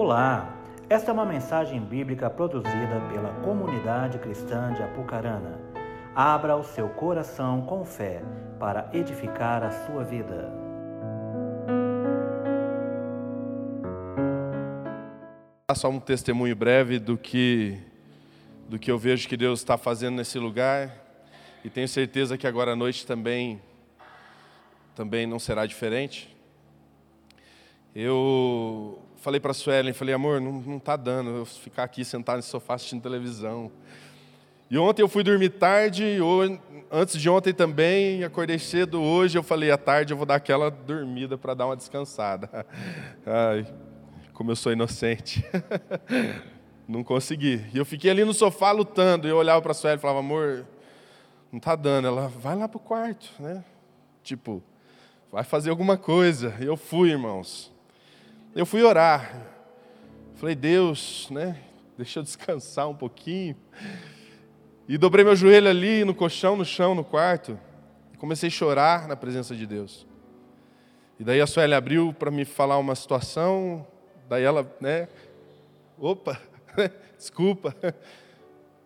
Olá, esta é uma mensagem bíblica produzida pela comunidade cristã de Apucarana. Abra o seu coração com fé para edificar a sua vida. Só um testemunho breve do que, do que eu vejo que Deus está fazendo nesse lugar e tenho certeza que agora à noite também, também não será diferente. Eu falei para a Suelen, falei, amor, não está dando eu ficar aqui sentado no sofá assistindo televisão. E ontem eu fui dormir tarde, ou, antes de ontem também, acordei cedo hoje, eu falei, à tarde eu vou dar aquela dormida para dar uma descansada. Ai, como eu sou inocente. Não consegui. E eu fiquei ali no sofá lutando, e eu olhava para a Sueli e falava, amor, não está dando. Ela, vai lá para o quarto, né? Tipo, vai fazer alguma coisa. E eu fui, irmãos. Eu fui orar. Falei, Deus, né? Deixa eu descansar um pouquinho. E dobrei meu joelho ali no colchão, no chão, no quarto. E comecei a chorar na presença de Deus. E daí a Sueli abriu para me falar uma situação. Daí ela, né? Opa, desculpa.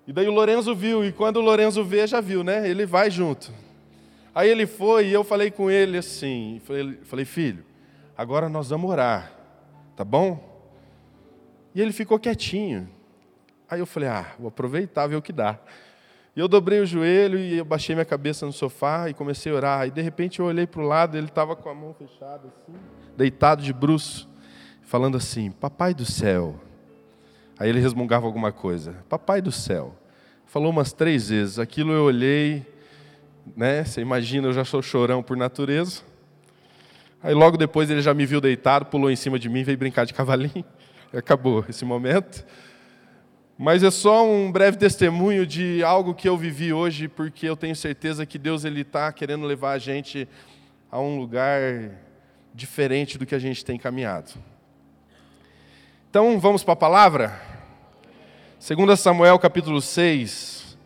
E daí o Lorenzo viu, e quando o Lorenzo vê, já viu, né? Ele vai junto. Aí ele foi e eu falei com ele assim, falei, falei filho, agora nós vamos orar tá bom? E ele ficou quietinho. Aí eu falei, ah, vou aproveitar, ver o que dá. E eu dobrei o joelho e eu baixei minha cabeça no sofá e comecei a orar. E de repente eu olhei para o lado, ele estava com a mão fechada assim, deitado de bruço, falando assim: Papai do céu. Aí ele resmungava alguma coisa: Papai do céu. Falou umas três vezes. Aquilo eu olhei, né? Você imagina, eu já sou chorão por natureza. Aí logo depois ele já me viu deitado, pulou em cima de mim, veio brincar de cavalinho. Acabou esse momento. Mas é só um breve testemunho de algo que eu vivi hoje, porque eu tenho certeza que Deus ele está querendo levar a gente a um lugar diferente do que a gente tem caminhado. Então vamos para a palavra? 2 Samuel capítulo 6.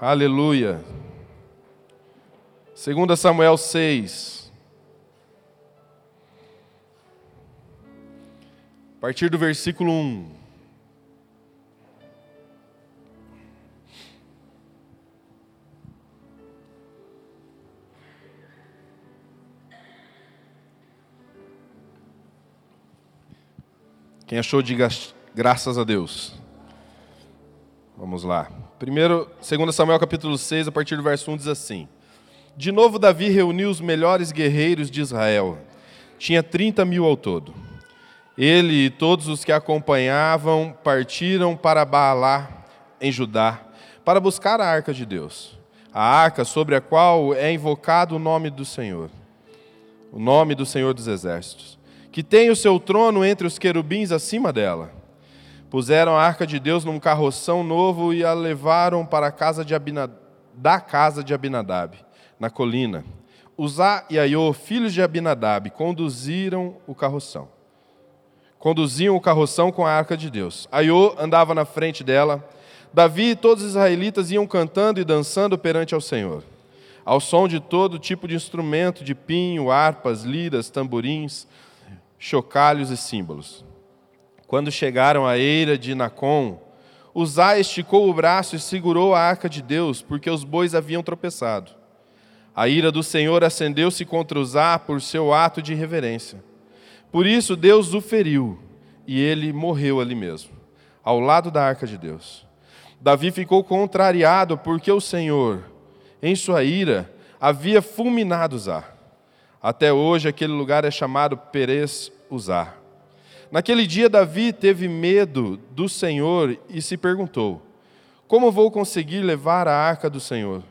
Aleluia. 2 Samuel 6. A partir do versículo 1. Quem achou, diga graças a Deus. Vamos lá. Primeiro, 2 Samuel capítulo 6, a partir do verso 1 diz assim: De novo Davi reuniu os melhores guerreiros de Israel. Tinha 30 mil ao todo. Ele e todos os que acompanhavam partiram para Baalá, em Judá, para buscar a arca de Deus, a arca sobre a qual é invocado o nome do Senhor, o nome do Senhor dos Exércitos, que tem o seu trono entre os querubins acima dela. Puseram a arca de Deus num carroção novo e a levaram para a casa de Abinad... da casa de Abinadab, na colina. Uzá e Aiô, filhos de Abinadab, conduziram o carroção conduziam o carroção com a arca de Deus. Aiô andava na frente dela. Davi e todos os israelitas iam cantando e dançando perante ao Senhor, ao som de todo tipo de instrumento, de pinho, harpas, liras, tamborins, chocalhos e símbolos. Quando chegaram à eira de Nacon, Uzá esticou o braço e segurou a arca de Deus, porque os bois haviam tropeçado. A ira do Senhor acendeu-se contra Uzá por seu ato de reverência. Por isso Deus o feriu e ele morreu ali mesmo, ao lado da arca de Deus. Davi ficou contrariado porque o Senhor, em sua ira, havia fulminado Uzá. Até hoje aquele lugar é chamado Perez Uzá. Naquele dia Davi teve medo do Senhor e se perguntou: Como vou conseguir levar a arca do Senhor?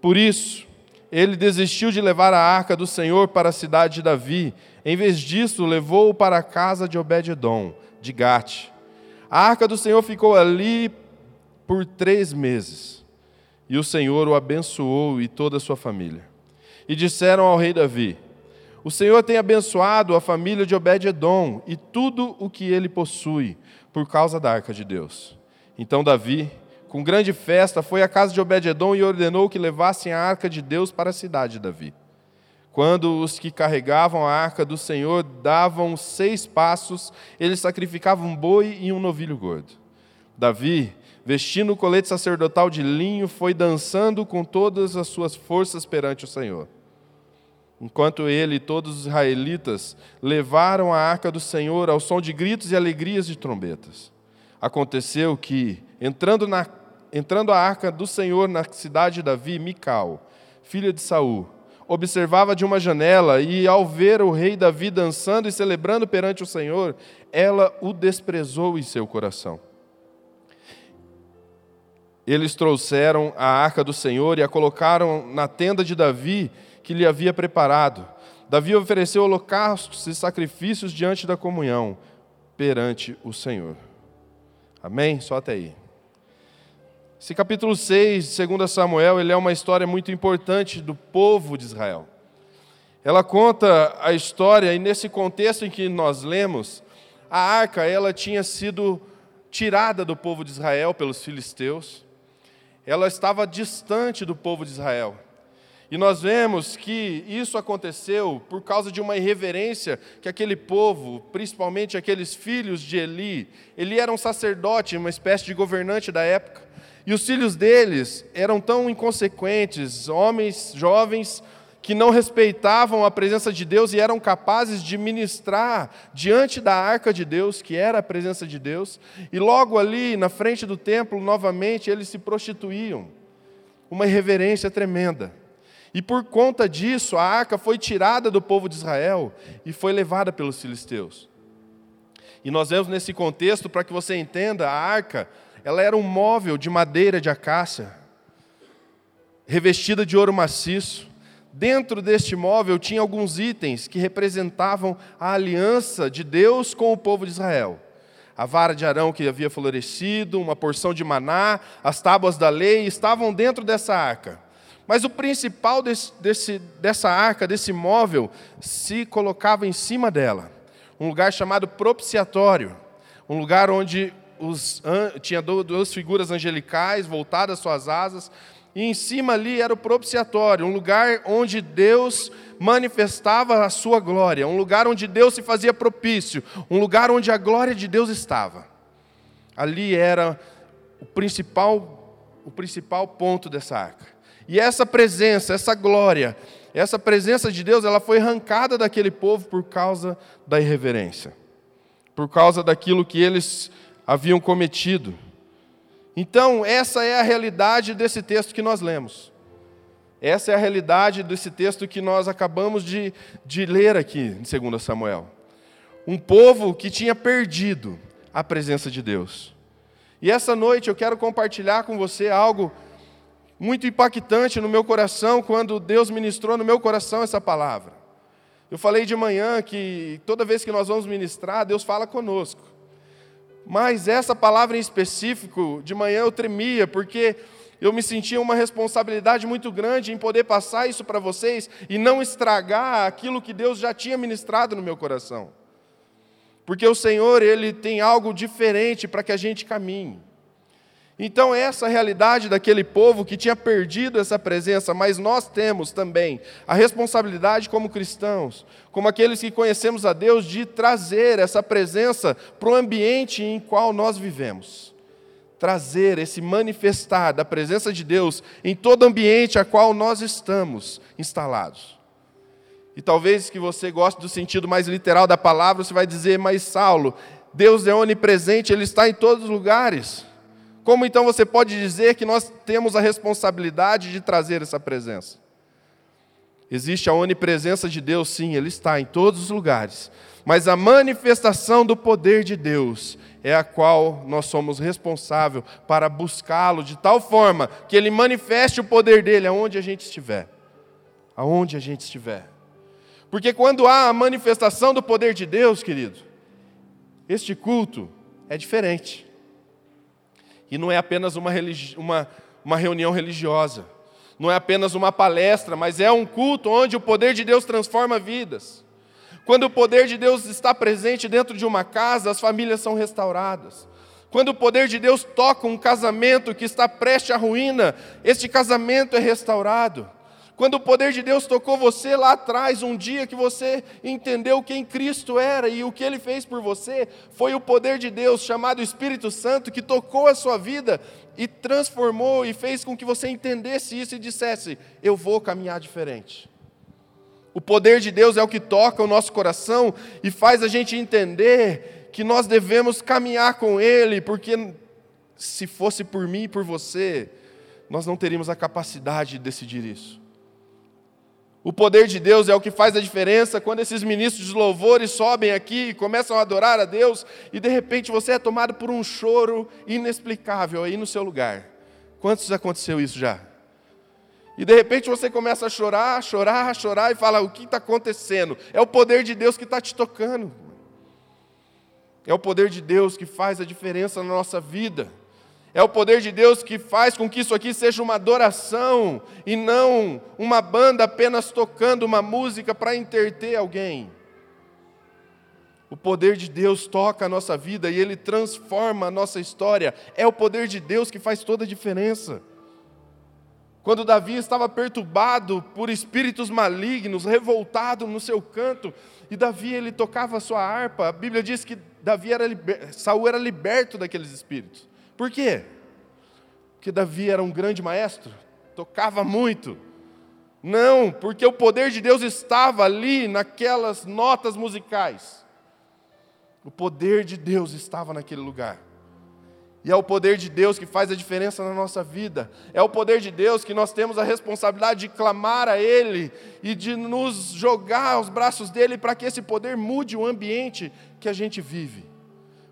Por isso, ele desistiu de levar a arca do Senhor para a cidade de Davi. Em vez disso, levou-o para a casa de Obed-edom, de Gate. A arca do Senhor ficou ali por três meses. E o Senhor o abençoou e toda a sua família. E disseram ao rei Davi: O Senhor tem abençoado a família de Obed-edom e tudo o que ele possui, por causa da arca de Deus. Então Davi com grande festa, foi à casa de Obed-edom e ordenou que levassem a arca de Deus para a cidade de Davi. Quando os que carregavam a arca do Senhor davam seis passos, eles sacrificavam um boi e um novilho gordo. Davi, vestindo o colete sacerdotal de linho, foi dançando com todas as suas forças perante o Senhor. Enquanto ele e todos os israelitas levaram a arca do Senhor ao som de gritos e alegrias de trombetas. Aconteceu que, entrando, na, entrando a arca do Senhor na cidade de Davi, Mical, filha de Saul, observava de uma janela e, ao ver o rei Davi dançando e celebrando perante o Senhor, ela o desprezou em seu coração. Eles trouxeram a arca do Senhor e a colocaram na tenda de Davi, que lhe havia preparado. Davi ofereceu holocaustos e sacrifícios diante da comunhão, perante o Senhor. Amém? Só até aí. Esse capítulo 6 de 2 Samuel, ele é uma história muito importante do povo de Israel. Ela conta a história, e nesse contexto em que nós lemos, a arca ela tinha sido tirada do povo de Israel pelos filisteus. Ela estava distante do povo de Israel. E nós vemos que isso aconteceu por causa de uma irreverência que aquele povo, principalmente aqueles filhos de Eli, Eli era um sacerdote, uma espécie de governante da época. E os filhos deles eram tão inconsequentes, homens jovens que não respeitavam a presença de Deus e eram capazes de ministrar diante da arca de Deus, que era a presença de Deus, e logo ali na frente do templo, novamente, eles se prostituíam. Uma irreverência tremenda. E por conta disso, a arca foi tirada do povo de Israel e foi levada pelos filisteus. E nós vemos nesse contexto, para que você entenda, a arca ela era um móvel de madeira de acácia, revestida de ouro maciço. Dentro deste móvel tinha alguns itens que representavam a aliança de Deus com o povo de Israel. A vara de Arão que havia florescido, uma porção de maná, as tábuas da lei estavam dentro dessa arca. Mas o principal desse, desse, dessa arca, desse móvel, se colocava em cima dela. Um lugar chamado propiciatório. Um lugar onde os, tinha duas figuras angelicais voltadas às suas asas, e em cima ali era o propiciatório, um lugar onde Deus manifestava a sua glória, um lugar onde Deus se fazia propício, um lugar onde a glória de Deus estava. Ali era o principal, o principal ponto dessa arca. E essa presença, essa glória, essa presença de Deus, ela foi arrancada daquele povo por causa da irreverência, por causa daquilo que eles haviam cometido. Então, essa é a realidade desse texto que nós lemos. Essa é a realidade desse texto que nós acabamos de, de ler aqui em 2 Samuel. Um povo que tinha perdido a presença de Deus. E essa noite eu quero compartilhar com você algo muito impactante no meu coração quando Deus ministrou no meu coração essa palavra. Eu falei de manhã que toda vez que nós vamos ministrar, Deus fala conosco. Mas essa palavra em específico, de manhã eu tremia, porque eu me sentia uma responsabilidade muito grande em poder passar isso para vocês e não estragar aquilo que Deus já tinha ministrado no meu coração. Porque o Senhor, Ele tem algo diferente para que a gente caminhe. Então, essa realidade daquele povo que tinha perdido essa presença, mas nós temos também a responsabilidade como cristãos, como aqueles que conhecemos a Deus, de trazer essa presença para o ambiente em qual nós vivemos. Trazer esse manifestar da presença de Deus em todo ambiente a qual nós estamos instalados. E talvez que você goste do sentido mais literal da palavra, você vai dizer, mas Saulo, Deus é onipresente, Ele está em todos os lugares. Como então você pode dizer que nós temos a responsabilidade de trazer essa presença? Existe a onipresença de Deus, sim, Ele está em todos os lugares. Mas a manifestação do poder de Deus é a qual nós somos responsáveis para buscá-lo de tal forma que Ele manifeste o poder dele aonde a gente estiver. Aonde a gente estiver. Porque quando há a manifestação do poder de Deus, querido, este culto é diferente. E não é apenas uma, uma, uma reunião religiosa, não é apenas uma palestra, mas é um culto onde o poder de Deus transforma vidas. Quando o poder de Deus está presente dentro de uma casa, as famílias são restauradas. Quando o poder de Deus toca um casamento que está prestes à ruína, este casamento é restaurado. Quando o poder de Deus tocou você lá atrás, um dia que você entendeu quem Cristo era e o que ele fez por você, foi o poder de Deus chamado Espírito Santo que tocou a sua vida e transformou e fez com que você entendesse isso e dissesse: Eu vou caminhar diferente. O poder de Deus é o que toca o nosso coração e faz a gente entender que nós devemos caminhar com Ele, porque se fosse por mim e por você, nós não teríamos a capacidade de decidir isso. O poder de Deus é o que faz a diferença quando esses ministros de louvores sobem aqui e começam a adorar a Deus e de repente você é tomado por um choro inexplicável aí no seu lugar. Quantos aconteceu isso já? E de repente você começa a chorar, chorar, chorar e fala: o que está acontecendo? É o poder de Deus que está te tocando. É o poder de Deus que faz a diferença na nossa vida. É o poder de Deus que faz com que isso aqui seja uma adoração e não uma banda apenas tocando uma música para interter alguém. O poder de Deus toca a nossa vida e ele transforma a nossa história. É o poder de Deus que faz toda a diferença. Quando Davi estava perturbado por espíritos malignos, revoltado no seu canto, e Davi ele tocava a sua harpa, a Bíblia diz que Davi era. Saul era liberto daqueles espíritos. Por quê? Porque Davi era um grande maestro, tocava muito. Não, porque o poder de Deus estava ali naquelas notas musicais. O poder de Deus estava naquele lugar. E é o poder de Deus que faz a diferença na nossa vida. É o poder de Deus que nós temos a responsabilidade de clamar a Ele e de nos jogar aos braços dele para que esse poder mude o ambiente que a gente vive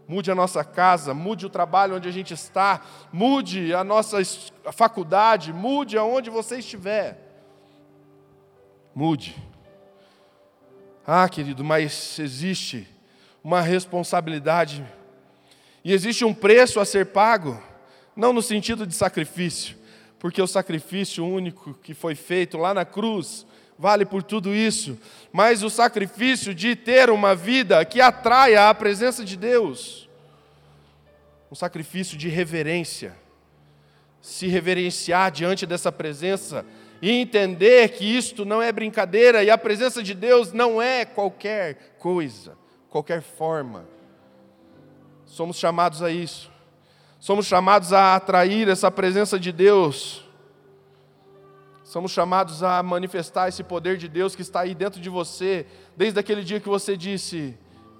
mude a nossa casa, mude o trabalho onde a gente está, mude a nossa faculdade, mude aonde você estiver. Mude. Ah, querido, mas existe uma responsabilidade e existe um preço a ser pago, não no sentido de sacrifício, porque o sacrifício único que foi feito lá na cruz vale por tudo isso, mas o sacrifício de ter uma vida que atraia a presença de Deus. Um sacrifício de reverência. Se reverenciar diante dessa presença e entender que isto não é brincadeira e a presença de Deus não é qualquer coisa, qualquer forma. Somos chamados a isso. Somos chamados a atrair essa presença de Deus Somos chamados a manifestar esse poder de Deus que está aí dentro de você, desde aquele dia que você disse: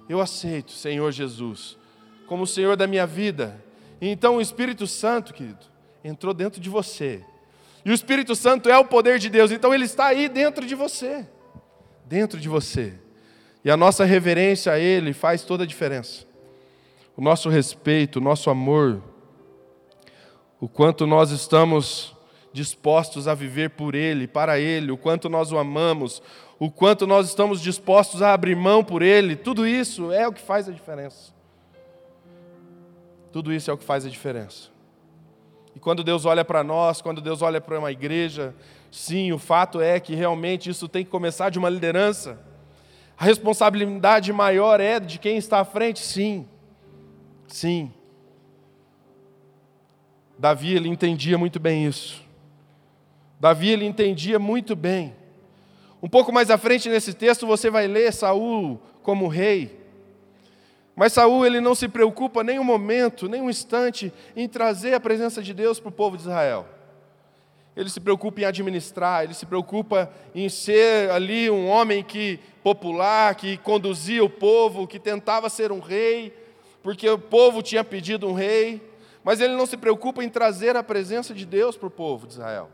Eu aceito, Senhor Jesus, como o Senhor da minha vida. E então o Espírito Santo, querido, entrou dentro de você. E o Espírito Santo é o poder de Deus, então ele está aí dentro de você. Dentro de você. E a nossa reverência a Ele faz toda a diferença. O nosso respeito, o nosso amor, o quanto nós estamos dispostos a viver por Ele, para Ele, o quanto nós o amamos, o quanto nós estamos dispostos a abrir mão por Ele, tudo isso é o que faz a diferença. Tudo isso é o que faz a diferença. E quando Deus olha para nós, quando Deus olha para uma igreja, sim, o fato é que realmente isso tem que começar de uma liderança. A responsabilidade maior é de quem está à frente, sim. Sim. Davi, ele entendia muito bem isso. Davi ele entendia muito bem. Um pouco mais à frente nesse texto você vai ler Saul como rei. Mas Saul ele não se preocupa nem um momento, nem um instante em trazer a presença de Deus para o povo de Israel. Ele se preocupa em administrar, ele se preocupa em ser ali um homem que popular, que conduzia o povo, que tentava ser um rei, porque o povo tinha pedido um rei, mas ele não se preocupa em trazer a presença de Deus para o povo de Israel.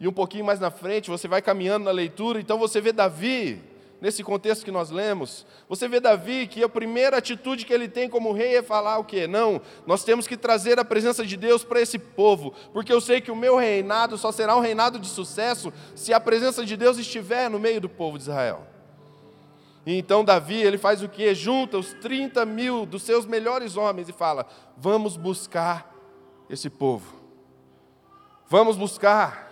E um pouquinho mais na frente, você vai caminhando na leitura, então você vê Davi, nesse contexto que nós lemos, você vê Davi que a primeira atitude que ele tem como rei é falar o quê? Não, nós temos que trazer a presença de Deus para esse povo, porque eu sei que o meu reinado só será um reinado de sucesso se a presença de Deus estiver no meio do povo de Israel. E então Davi, ele faz o que? Junta os 30 mil dos seus melhores homens e fala: vamos buscar esse povo. Vamos buscar.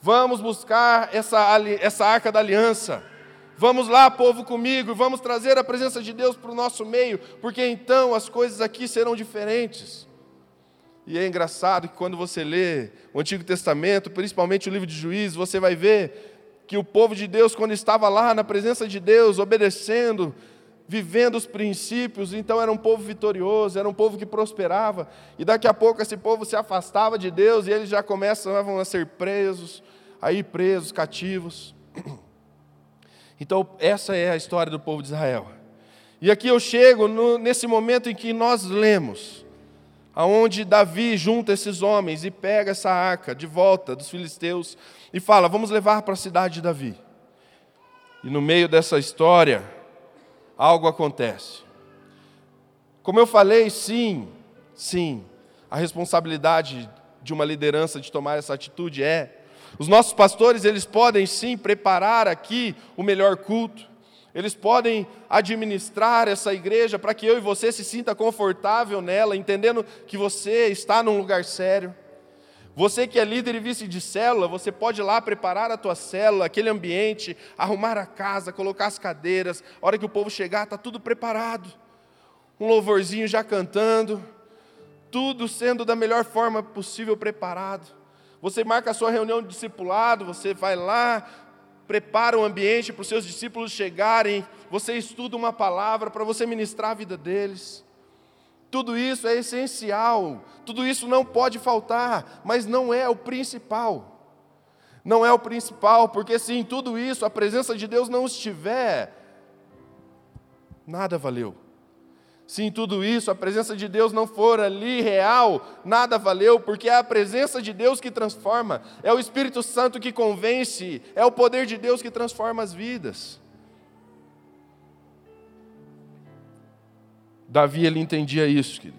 Vamos buscar essa, essa arca da aliança. Vamos lá, povo, comigo, vamos trazer a presença de Deus para o nosso meio, porque então as coisas aqui serão diferentes. E é engraçado que quando você lê o Antigo Testamento, principalmente o livro de Juízes, você vai ver que o povo de Deus, quando estava lá na presença de Deus, obedecendo, vivendo os princípios, então era um povo vitorioso, era um povo que prosperava. E daqui a pouco esse povo se afastava de Deus e eles já começavam a ser presos, a ir presos, cativos. Então, essa é a história do povo de Israel. E aqui eu chego no, nesse momento em que nós lemos, aonde Davi junta esses homens e pega essa arca de volta dos filisteus e fala: Vamos levar para a cidade de Davi. E no meio dessa história, algo acontece. Como eu falei, sim, sim, a responsabilidade de uma liderança de tomar essa atitude é os nossos pastores, eles podem sim preparar aqui o melhor culto. Eles podem administrar essa igreja para que eu e você se sinta confortável nela, entendendo que você está num lugar sério. Você que é líder e vice de célula, você pode ir lá preparar a tua célula, aquele ambiente, arrumar a casa, colocar as cadeiras. A hora que o povo chegar, está tudo preparado. Um louvorzinho já cantando, tudo sendo da melhor forma possível preparado. Você marca a sua reunião de discipulado, você vai lá, prepara um ambiente para os seus discípulos chegarem, você estuda uma palavra para você ministrar a vida deles. Tudo isso é essencial, tudo isso não pode faltar, mas não é o principal. Não é o principal, porque se em tudo isso a presença de Deus não estiver, nada valeu. Se em tudo isso a presença de Deus não for ali real, nada valeu, porque é a presença de Deus que transforma, é o Espírito Santo que convence, é o poder de Deus que transforma as vidas. Davi ele entendia isso, querido.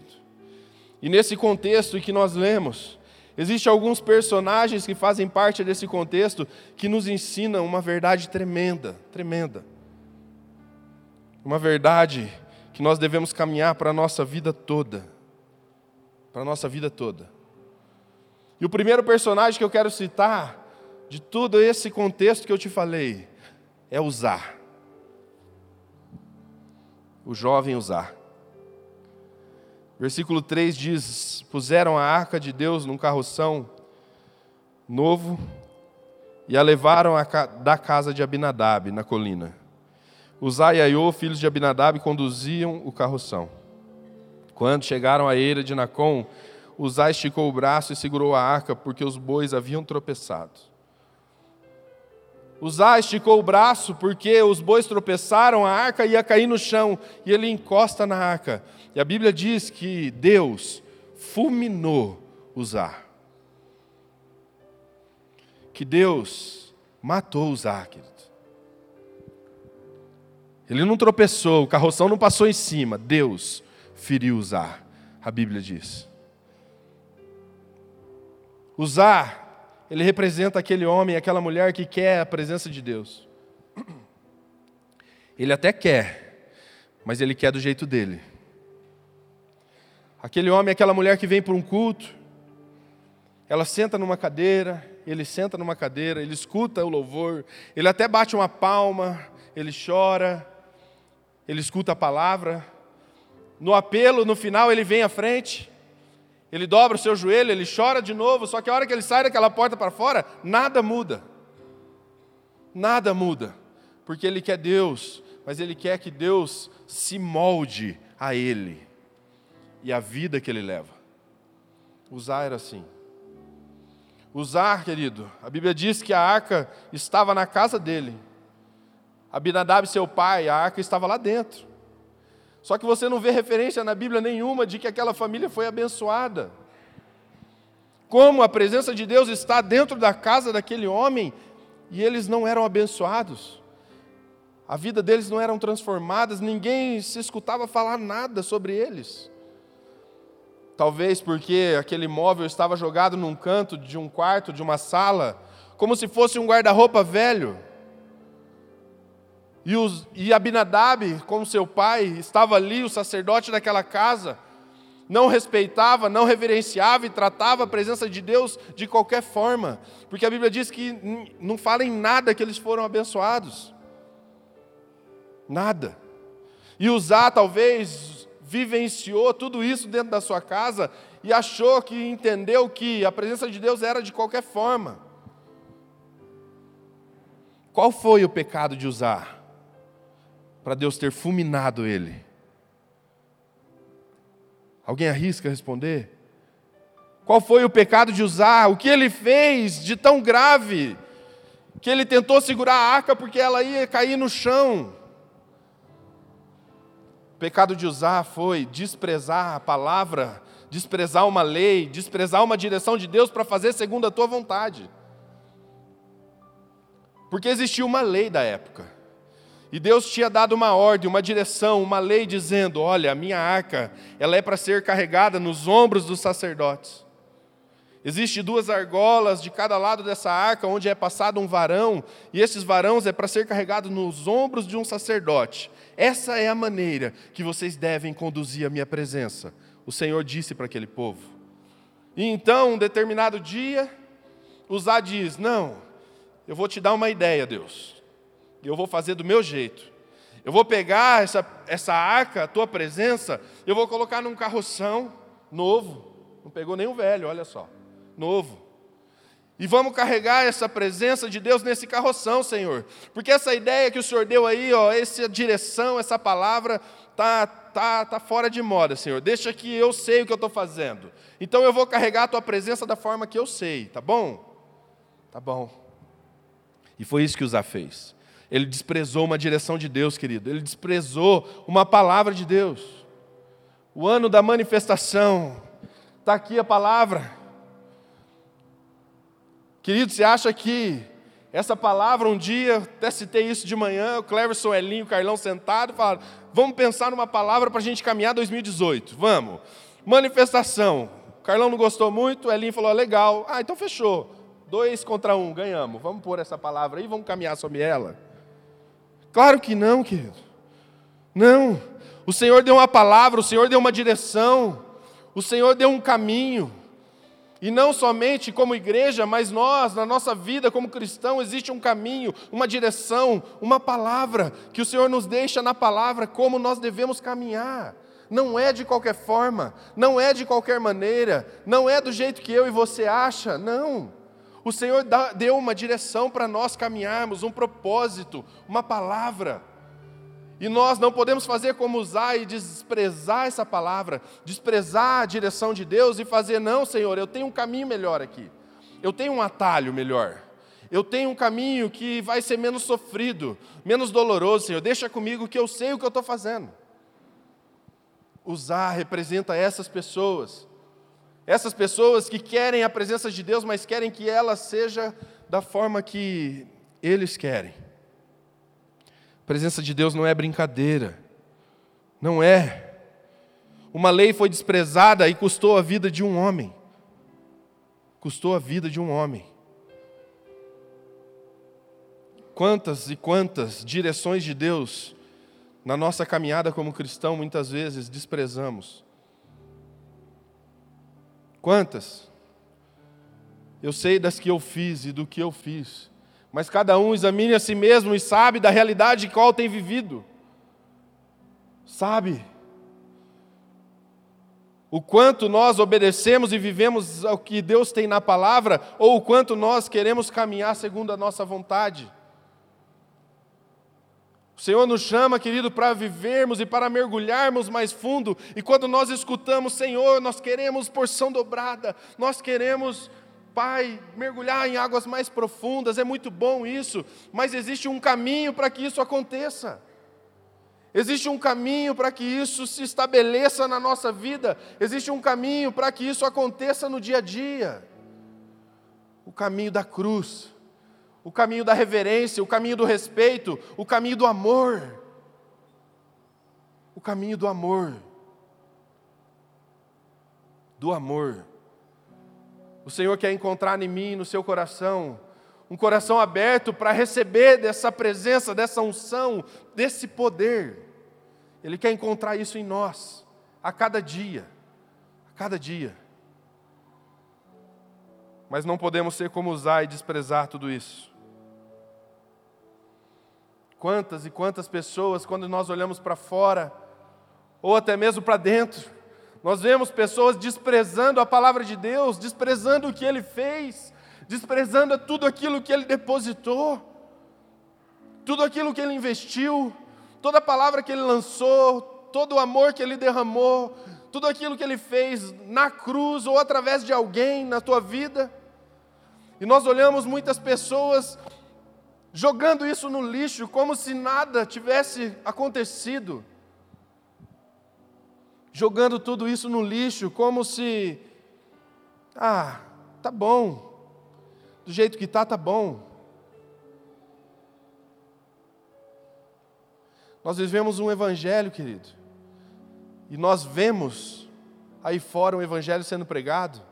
E nesse contexto que nós lemos, existem alguns personagens que fazem parte desse contexto que nos ensinam uma verdade tremenda, tremenda. Uma verdade que nós devemos caminhar para a nossa vida toda. Para a nossa vida toda. E o primeiro personagem que eu quero citar, de todo esse contexto que eu te falei, é usar. O jovem usar. Versículo 3 diz: Puseram a arca de Deus num carroção novo e a levaram da casa de Abinadab, na colina. Uzá e Aiô, filhos de Abinadab, conduziam o carroção. Quando chegaram à eira de Nacon, Uzá esticou o braço e segurou a arca, porque os bois haviam tropeçado. Uzá esticou o braço porque os bois tropeçaram, a arca ia cair no chão, e ele encosta na arca. E a Bíblia diz que Deus fulminou Uzá. Que Deus matou querido. Ele não tropeçou, o carroção não passou em cima. Deus feriu Uzá, a Bíblia diz. Uzá, ele representa aquele homem, aquela mulher que quer a presença de Deus. Ele até quer, mas ele quer do jeito dele. Aquele homem, aquela mulher que vem para um culto, ela senta numa cadeira, ele senta numa cadeira, ele escuta o louvor, ele até bate uma palma, ele chora, ele escuta a palavra. No apelo, no final, ele vem à frente, ele dobra o seu joelho, ele chora de novo, só que a hora que ele sai daquela porta para fora, nada muda. Nada muda, porque ele quer Deus, mas ele quer que Deus se molde a ele e a vida que ele leva. Usar era assim. Usar, querido, a Bíblia diz que a arca estava na casa dele. Abinadab, seu pai, a arca estava lá dentro. Só que você não vê referência na Bíblia nenhuma de que aquela família foi abençoada. Como a presença de Deus está dentro da casa daquele homem e eles não eram abençoados. A vida deles não eram transformadas, ninguém se escutava falar nada sobre eles. Talvez porque aquele móvel estava jogado num canto de um quarto, de uma sala, como se fosse um guarda-roupa velho. E, os, e Abinadab, como seu pai, estava ali, o sacerdote daquela casa, não respeitava, não reverenciava e tratava a presença de Deus de qualquer forma, porque a Bíblia diz que não fala em nada que eles foram abençoados. Nada. E usar talvez vivenciou tudo isso dentro da sua casa e achou que entendeu que a presença de Deus era de qualquer forma. Qual foi o pecado de usar para Deus ter fulminado ele? Alguém arrisca responder? Qual foi o pecado de usar? O que ele fez de tão grave que ele tentou segurar a arca porque ela ia cair no chão? O pecado de usar foi desprezar a palavra, desprezar uma lei, desprezar uma direção de Deus para fazer segundo a tua vontade. Porque existia uma lei da época. E Deus tinha dado uma ordem, uma direção, uma lei dizendo: "Olha, a minha arca, ela é para ser carregada nos ombros dos sacerdotes". Existem duas argolas de cada lado dessa arca, onde é passado um varão, e esses varões é para ser carregado nos ombros de um sacerdote. Essa é a maneira que vocês devem conduzir a minha presença. O Senhor disse para aquele povo. E então, um determinado dia, Uzá diz: Não, eu vou te dar uma ideia, Deus. Eu vou fazer do meu jeito. Eu vou pegar essa, essa arca, a tua presença, eu vou colocar num carroção novo. Não pegou nem o velho, olha só novo. E vamos carregar essa presença de Deus nesse carroção, Senhor. Porque essa ideia que o Senhor deu aí, ó, essa direção, essa palavra, tá, tá, tá fora de moda, Senhor. Deixa que eu sei o que eu estou fazendo. Então eu vou carregar a tua presença da forma que eu sei, tá bom? Tá bom. E foi isso que Uzá fez. Ele desprezou uma direção de Deus, querido. Ele desprezou uma palavra de Deus. O ano da manifestação. Está aqui a palavra. Querido, você acha que essa palavra, um dia, até citei isso de manhã, o Cleverson, Elinho, o Carlão sentado, falaram: vamos pensar numa palavra para a gente caminhar 2018. Vamos. Manifestação. O Carlão não gostou muito, o Elinho falou: legal. Ah, então fechou. Dois contra um, ganhamos. Vamos pôr essa palavra aí, vamos caminhar sobre ela. Claro que não, querido. Não. O Senhor deu uma palavra, o Senhor deu uma direção, o Senhor deu um caminho. E não somente como igreja, mas nós, na nossa vida como cristão, existe um caminho, uma direção, uma palavra, que o Senhor nos deixa na palavra como nós devemos caminhar. Não é de qualquer forma, não é de qualquer maneira, não é do jeito que eu e você acha, não. O Senhor deu uma direção para nós caminharmos, um propósito, uma palavra. E nós não podemos fazer como usar e desprezar essa palavra, desprezar a direção de Deus e fazer, não, Senhor, eu tenho um caminho melhor aqui. Eu tenho um atalho melhor. Eu tenho um caminho que vai ser menos sofrido, menos doloroso, Senhor. Deixa comigo que eu sei o que eu estou fazendo. Usar representa essas pessoas. Essas pessoas que querem a presença de Deus, mas querem que ela seja da forma que eles querem presença de Deus não é brincadeira. Não é. Uma lei foi desprezada e custou a vida de um homem. Custou a vida de um homem. Quantas e quantas direções de Deus na nossa caminhada como cristão muitas vezes desprezamos. Quantas? Eu sei das que eu fiz e do que eu fiz. Mas cada um examine a si mesmo e sabe da realidade qual tem vivido. Sabe o quanto nós obedecemos e vivemos ao que Deus tem na palavra, ou o quanto nós queremos caminhar segundo a nossa vontade. O Senhor nos chama, querido, para vivermos e para mergulharmos mais fundo, e quando nós escutamos, Senhor, nós queremos porção dobrada, nós queremos Pai, mergulhar em águas mais profundas, é muito bom isso, mas existe um caminho para que isso aconteça. Existe um caminho para que isso se estabeleça na nossa vida, existe um caminho para que isso aconteça no dia a dia. O caminho da cruz, o caminho da reverência, o caminho do respeito, o caminho do amor. O caminho do amor. Do amor. O Senhor quer encontrar em mim, no seu coração, um coração aberto para receber dessa presença, dessa unção, desse poder. Ele quer encontrar isso em nós, a cada dia, a cada dia. Mas não podemos ser como usar e desprezar tudo isso. Quantas e quantas pessoas, quando nós olhamos para fora, ou até mesmo para dentro, Nós vemos pessoas desprezando a palavra de Deus, desprezando o que ele fez, desprezando tudo aquilo que ele depositou, tudo aquilo que ele investiu, toda a palavra que ele lançou, todo o amor que ele derramou, tudo aquilo que ele fez na cruz ou através de alguém na tua vida. E nós olhamos muitas pessoas jogando isso no lixo como se nada tivesse acontecido. Jogando tudo isso no lixo como se ah, tá bom. Do jeito que tá, tá bom. Nós vivemos um evangelho, querido. E nós vemos aí fora um evangelho sendo pregado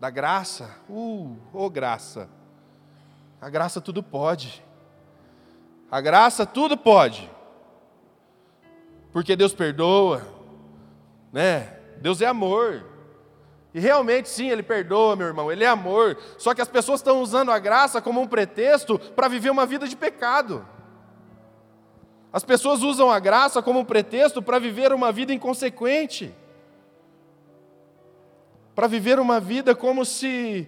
da graça. Uh, ô oh graça. A graça tudo pode. A graça tudo pode. Porque Deus perdoa, né? Deus é amor. E realmente sim, ele perdoa, meu irmão, ele é amor. Só que as pessoas estão usando a graça como um pretexto para viver uma vida de pecado. As pessoas usam a graça como um pretexto para viver uma vida inconsequente. Para viver uma vida como se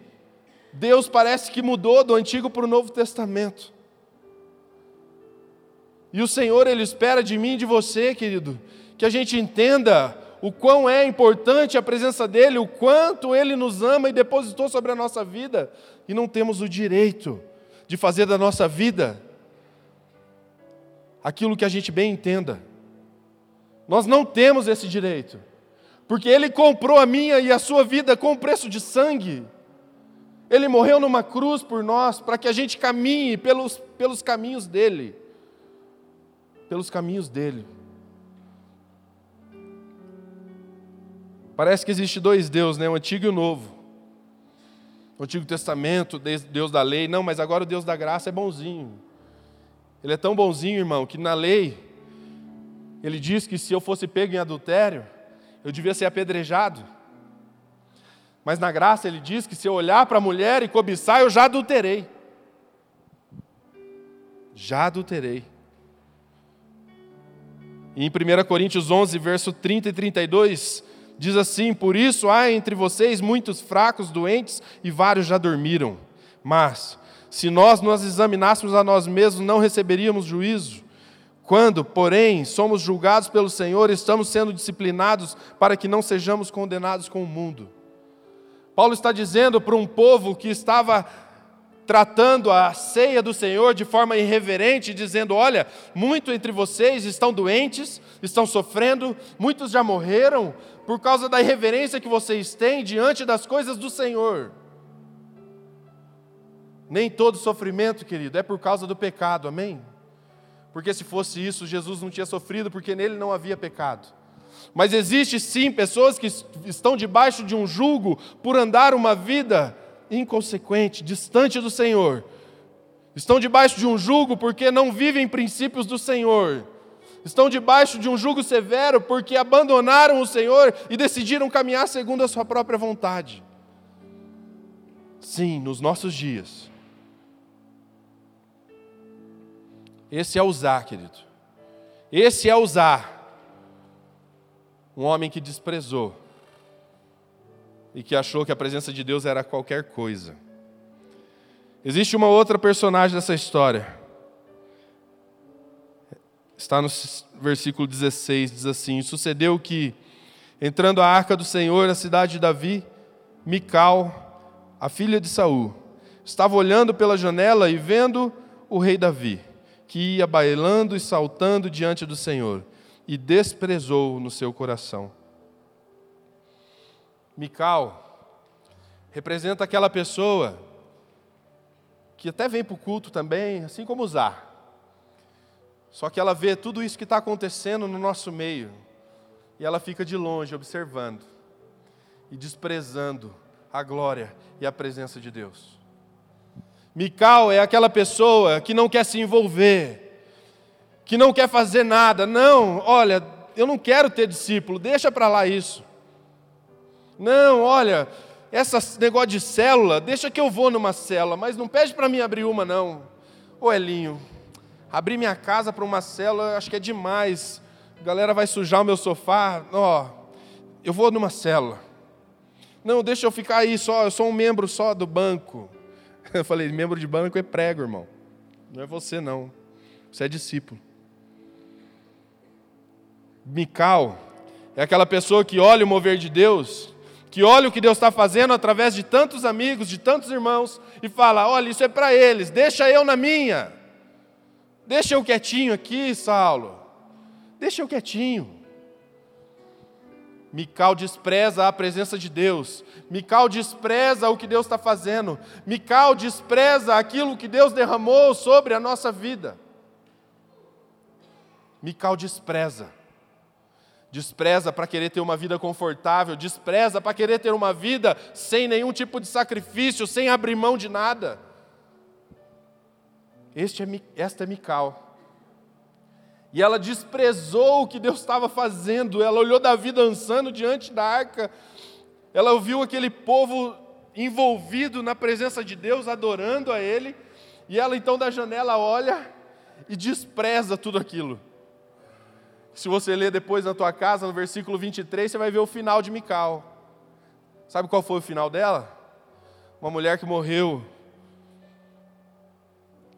Deus parece que mudou do Antigo para o Novo Testamento. E o Senhor, Ele espera de mim e de você, querido, que a gente entenda o quão é importante a presença dEle, o quanto Ele nos ama e depositou sobre a nossa vida, e não temos o direito de fazer da nossa vida aquilo que a gente bem entenda. Nós não temos esse direito, porque Ele comprou a minha e a sua vida com preço de sangue. Ele morreu numa cruz por nós, para que a gente caminhe pelos, pelos caminhos dEle pelos caminhos dele. Parece que existe dois deuses, né? o antigo e o novo. O Antigo Testamento, Deus da lei, não, mas agora o Deus da graça é bonzinho. Ele é tão bonzinho, irmão, que na lei ele diz que se eu fosse pego em adultério, eu devia ser apedrejado. Mas na graça ele diz que se eu olhar para a mulher e cobiçar, eu já adulterei. Já adulterei. E em 1 Coríntios 11, verso 30 e 32, diz assim: Por isso há entre vocês muitos fracos, doentes e vários já dormiram. Mas, se nós nos examinássemos a nós mesmos, não receberíamos juízo. Quando, porém, somos julgados pelo Senhor, estamos sendo disciplinados para que não sejamos condenados com o mundo. Paulo está dizendo para um povo que estava tratando a ceia do Senhor de forma irreverente, dizendo: Olha, muitos entre vocês estão doentes, estão sofrendo, muitos já morreram por causa da irreverência que vocês têm diante das coisas do Senhor. Nem todo sofrimento, querido, é por causa do pecado, amém? Porque se fosse isso, Jesus não tinha sofrido, porque nele não havia pecado. Mas existe sim pessoas que estão debaixo de um jugo por andar uma vida inconsequente, distante do Senhor. Estão debaixo de um jugo porque não vivem princípios do Senhor. Estão debaixo de um jugo severo porque abandonaram o Senhor e decidiram caminhar segundo a sua própria vontade. Sim, nos nossos dias. Esse é usar, querido. Esse é usar. Um homem que desprezou e que achou que a presença de Deus era qualquer coisa. Existe uma outra personagem dessa história. Está no versículo 16, diz assim: Sucedeu que, entrando a arca do Senhor na cidade de Davi, Mical, a filha de Saul, estava olhando pela janela e vendo o rei Davi, que ia bailando e saltando diante do Senhor, e desprezou no seu coração. Mical representa aquela pessoa que até vem para o culto também, assim como Zá. Só que ela vê tudo isso que está acontecendo no nosso meio e ela fica de longe observando e desprezando a glória e a presença de Deus. Mical é aquela pessoa que não quer se envolver, que não quer fazer nada. Não, olha, eu não quero ter discípulo, deixa para lá isso. Não, olha, esse negócio de célula, deixa que eu vou numa célula, mas não pede para mim abrir uma, não. Ô Elinho, abrir minha casa para uma célula, acho que é demais. A galera vai sujar o meu sofá. Ó, eu vou numa célula. Não, deixa eu ficar aí só, eu sou um membro só do banco. Eu falei, membro de banco é prego, irmão. Não é você, não. Você é discípulo. Mical é aquela pessoa que olha o mover de Deus, que olha o que Deus está fazendo através de tantos amigos, de tantos irmãos, e fala: olha, isso é para eles, deixa eu na minha. Deixa eu quietinho aqui, Saulo. Deixa eu quietinho. Mical despreza a presença de Deus. Mical despreza o que Deus está fazendo. Mical despreza aquilo que Deus derramou sobre a nossa vida. Mical despreza. Despreza para querer ter uma vida confortável, despreza para querer ter uma vida sem nenhum tipo de sacrifício, sem abrir mão de nada. Este é, esta é Mical. E ela desprezou o que Deus estava fazendo. Ela olhou Davi dançando diante da arca. Ela ouviu aquele povo envolvido na presença de Deus, adorando a Ele. E ela então da janela olha e despreza tudo aquilo. Se você ler depois na tua casa, no versículo 23, você vai ver o final de Mical. Sabe qual foi o final dela? Uma mulher que morreu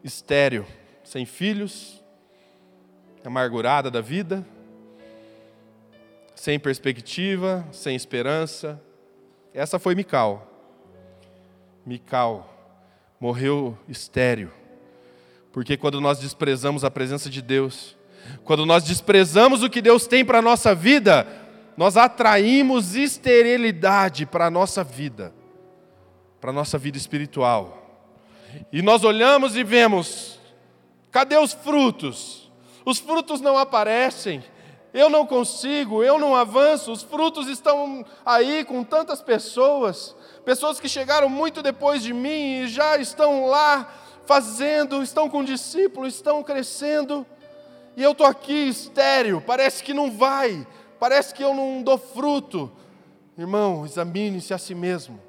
estéreo, sem filhos, amargurada da vida, sem perspectiva, sem esperança. Essa foi Mical. Mical morreu estéreo. Porque quando nós desprezamos a presença de Deus, quando nós desprezamos o que Deus tem para a nossa vida, nós atraímos esterilidade para a nossa vida, para a nossa vida espiritual. E nós olhamos e vemos, cadê os frutos? Os frutos não aparecem, eu não consigo, eu não avanço, os frutos estão aí com tantas pessoas, pessoas que chegaram muito depois de mim e já estão lá fazendo, estão com discípulos, estão crescendo, e eu estou aqui estéreo, parece que não vai, parece que eu não dou fruto. Irmão, examine-se a si mesmo,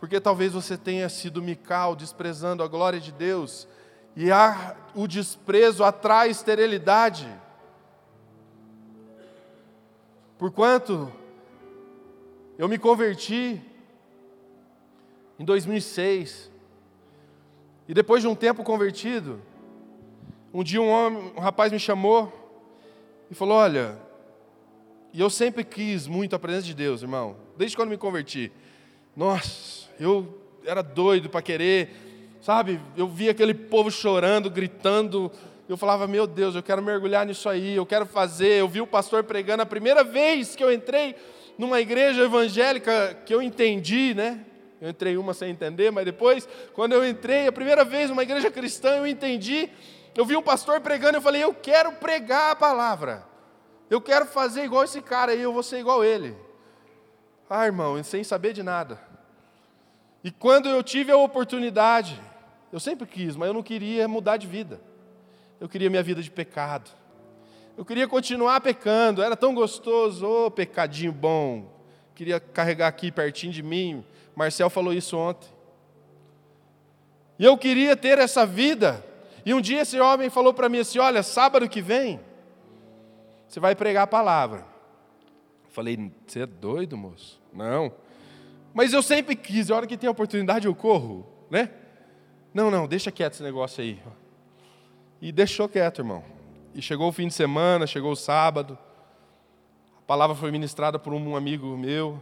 porque talvez você tenha sido mical, desprezando a glória de Deus, e a, o desprezo atrai esterilidade. Porquanto eu me converti em 2006, e depois de um tempo convertido, um dia um, homem, um rapaz me chamou e falou: Olha, e eu sempre quis muito a presença de Deus, irmão, desde quando me converti. Nossa, eu era doido para querer Sabe, eu via aquele povo chorando, gritando. Eu falava, meu Deus, eu quero mergulhar nisso aí, eu quero fazer. Eu vi o pastor pregando a primeira vez que eu entrei numa igreja evangélica que eu entendi, né? Eu entrei uma sem entender, mas depois, quando eu entrei a primeira vez numa igreja cristã, eu entendi. Eu vi um pastor pregando, eu falei, eu quero pregar a palavra. Eu quero fazer igual esse cara aí, eu vou ser igual ele. Ah, irmão, sem saber de nada. E quando eu tive a oportunidade eu sempre quis, mas eu não queria mudar de vida. Eu queria minha vida de pecado. Eu queria continuar pecando, era tão gostoso, ô oh, pecadinho bom. Queria carregar aqui pertinho de mim. Marcel falou isso ontem. E eu queria ter essa vida. E um dia esse homem falou para mim assim: Olha, sábado que vem, você vai pregar a palavra. Eu falei: Você é doido, moço? Não. Mas eu sempre quis, a hora que tem a oportunidade eu corro, né? Não, não, deixa quieto esse negócio aí. E deixou quieto, irmão. E chegou o fim de semana, chegou o sábado. A palavra foi ministrada por um amigo meu,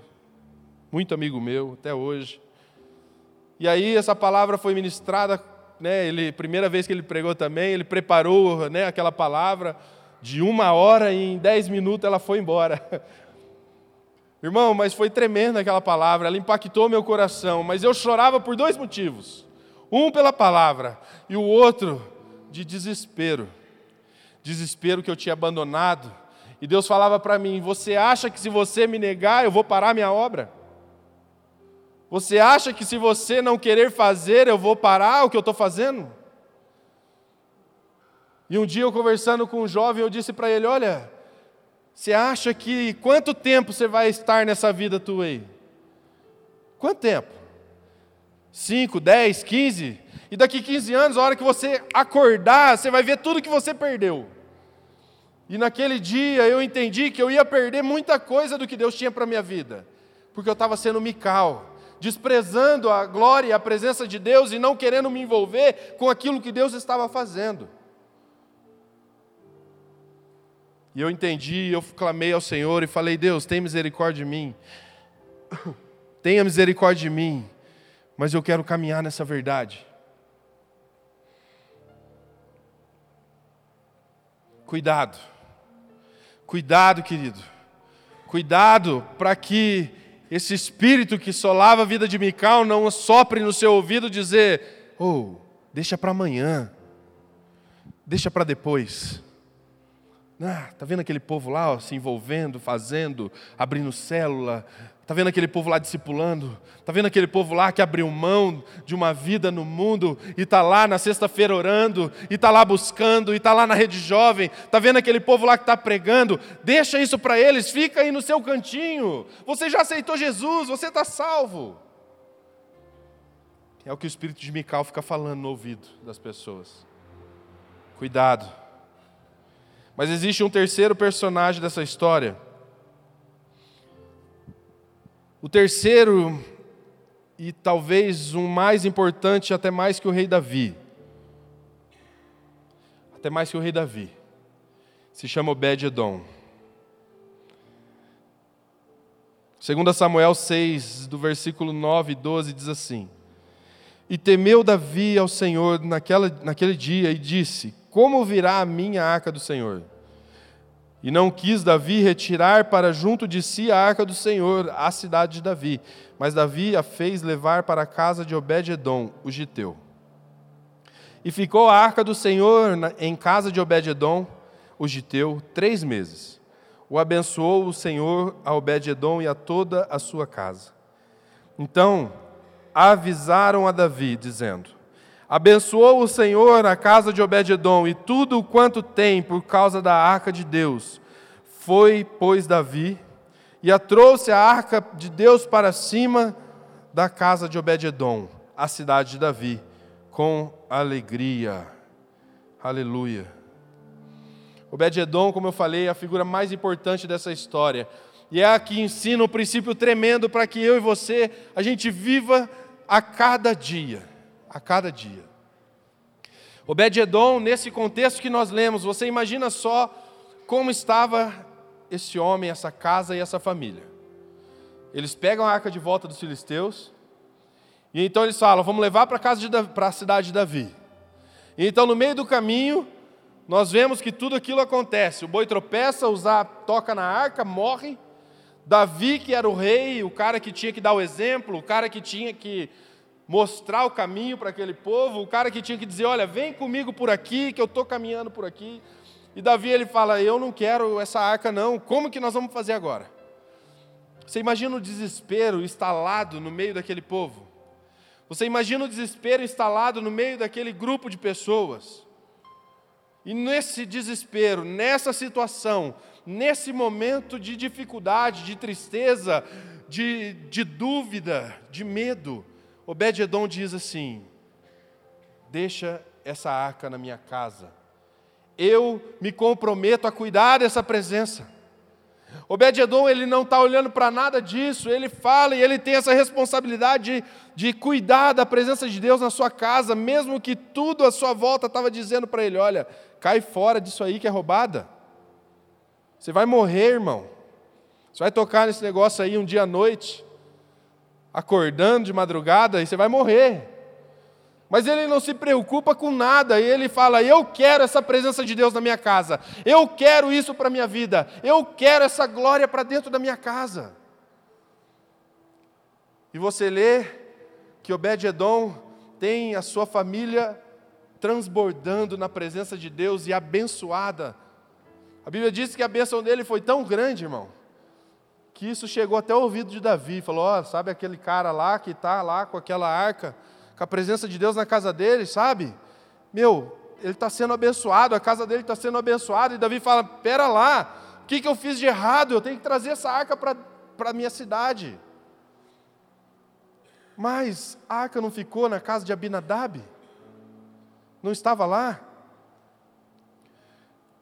muito amigo meu, até hoje. E aí essa palavra foi ministrada, né, ele, primeira vez que ele pregou também, ele preparou né, aquela palavra de uma hora e em dez minutos ela foi embora. Irmão, mas foi tremenda aquela palavra, ela impactou meu coração, mas eu chorava por dois motivos. Um pela palavra e o outro de desespero. Desespero que eu tinha abandonado. E Deus falava para mim: Você acha que se você me negar, eu vou parar minha obra? Você acha que se você não querer fazer, eu vou parar o que eu estou fazendo? E um dia eu conversando com um jovem, eu disse para ele: Olha, você acha que quanto tempo você vai estar nessa vida tua aí? Quanto tempo? 5, 10, 15. E daqui 15 anos, a hora que você acordar, você vai ver tudo que você perdeu. E naquele dia eu entendi que eu ia perder muita coisa do que Deus tinha para a minha vida, porque eu estava sendo mical, desprezando a glória e a presença de Deus e não querendo me envolver com aquilo que Deus estava fazendo. E eu entendi, eu clamei ao Senhor e falei: Deus, tem misericórdia de mim. Tenha misericórdia de mim, mas eu quero caminhar nessa verdade. Cuidado, cuidado, querido, cuidado para que esse espírito que solava a vida de Mical não sopre no seu ouvido dizer: Oh, deixa para amanhã, deixa para depois. Ah, tá vendo aquele povo lá ó, se envolvendo, fazendo, abrindo célula? Tá vendo aquele povo lá discipulando? Tá vendo aquele povo lá que abriu mão de uma vida no mundo e tá lá na sexta-feira orando, e tá lá buscando, e tá lá na rede jovem? Tá vendo aquele povo lá que está pregando? Deixa isso para eles, fica aí no seu cantinho. Você já aceitou Jesus, você está salvo. É o que o espírito de Mical fica falando no ouvido das pessoas. Cuidado mas existe um terceiro personagem dessa história. O terceiro, e talvez um mais importante, até mais que o rei Davi. Até mais que o rei Davi. Se chama Obed-Edom. 2 Samuel 6, do versículo 9 e 12, diz assim: E temeu Davi ao Senhor naquela, naquele dia e disse: como virá a minha arca do Senhor? E não quis Davi retirar para junto de si a arca do Senhor, a cidade de Davi, mas Davi a fez levar para a casa de Obed-edom, o giteu. E ficou a arca do Senhor em casa de Obed-edom, o giteu, três meses. O abençoou o Senhor a Obed-edom e a toda a sua casa. Então avisaram a Davi, dizendo: Abençoou o Senhor a casa de Obed-edom e tudo quanto tem por causa da arca de Deus. Foi, pois, Davi e a trouxe a arca de Deus para cima da casa de Obed-edom, a cidade de Davi, com alegria. Aleluia. Obed-edom, como eu falei, é a figura mais importante dessa história. E é a que ensina um princípio tremendo para que eu e você, a gente viva a cada dia a cada dia. Obed-Edom, nesse contexto que nós lemos, você imagina só como estava esse homem, essa casa e essa família. Eles pegam a arca de volta dos filisteus, e então eles falam: vamos levar para a cidade de Davi. E então, no meio do caminho, nós vemos que tudo aquilo acontece. O boi tropeça, Uzá toca na arca, morre. Davi, que era o rei, o cara que tinha que dar o exemplo, o cara que tinha que mostrar o caminho para aquele povo, o cara que tinha que dizer, olha, vem comigo por aqui, que eu estou caminhando por aqui. E Davi ele fala, eu não quero essa arca não, como que nós vamos fazer agora? Você imagina o desespero instalado no meio daquele povo? Você imagina o desespero instalado no meio daquele grupo de pessoas? E nesse desespero, nessa situação, nesse momento de dificuldade, de tristeza, de, de dúvida, de medo, Obed-Edom diz assim: Deixa essa arca na minha casa. Eu me comprometo a cuidar dessa presença. Obed-Edom, ele não está olhando para nada disso, ele fala e ele tem essa responsabilidade de, de, cuidar da presença de Deus na sua casa, mesmo que tudo à sua volta estava dizendo para ele: olha, cai fora disso aí que é roubada. Você vai morrer, irmão. Você vai tocar nesse negócio aí um dia à noite acordando de madrugada e você vai morrer. Mas ele não se preocupa com nada, e ele fala: Eu quero essa presença de Deus na minha casa, eu quero isso para a minha vida, eu quero essa glória para dentro da minha casa. E você lê que Obed-Edom tem a sua família transbordando na presença de Deus e abençoada. A Bíblia diz que a bênção dele foi tão grande, irmão, que isso chegou até o ouvido de Davi. Falou: Ó, oh, sabe aquele cara lá que está lá com aquela arca, com a presença de Deus na casa dele, sabe? Meu, ele está sendo abençoado, a casa dele está sendo abençoada. E Davi fala: Pera lá, o que, que eu fiz de errado? Eu tenho que trazer essa arca para a minha cidade. Mas a arca não ficou na casa de Abinadab? Não estava lá?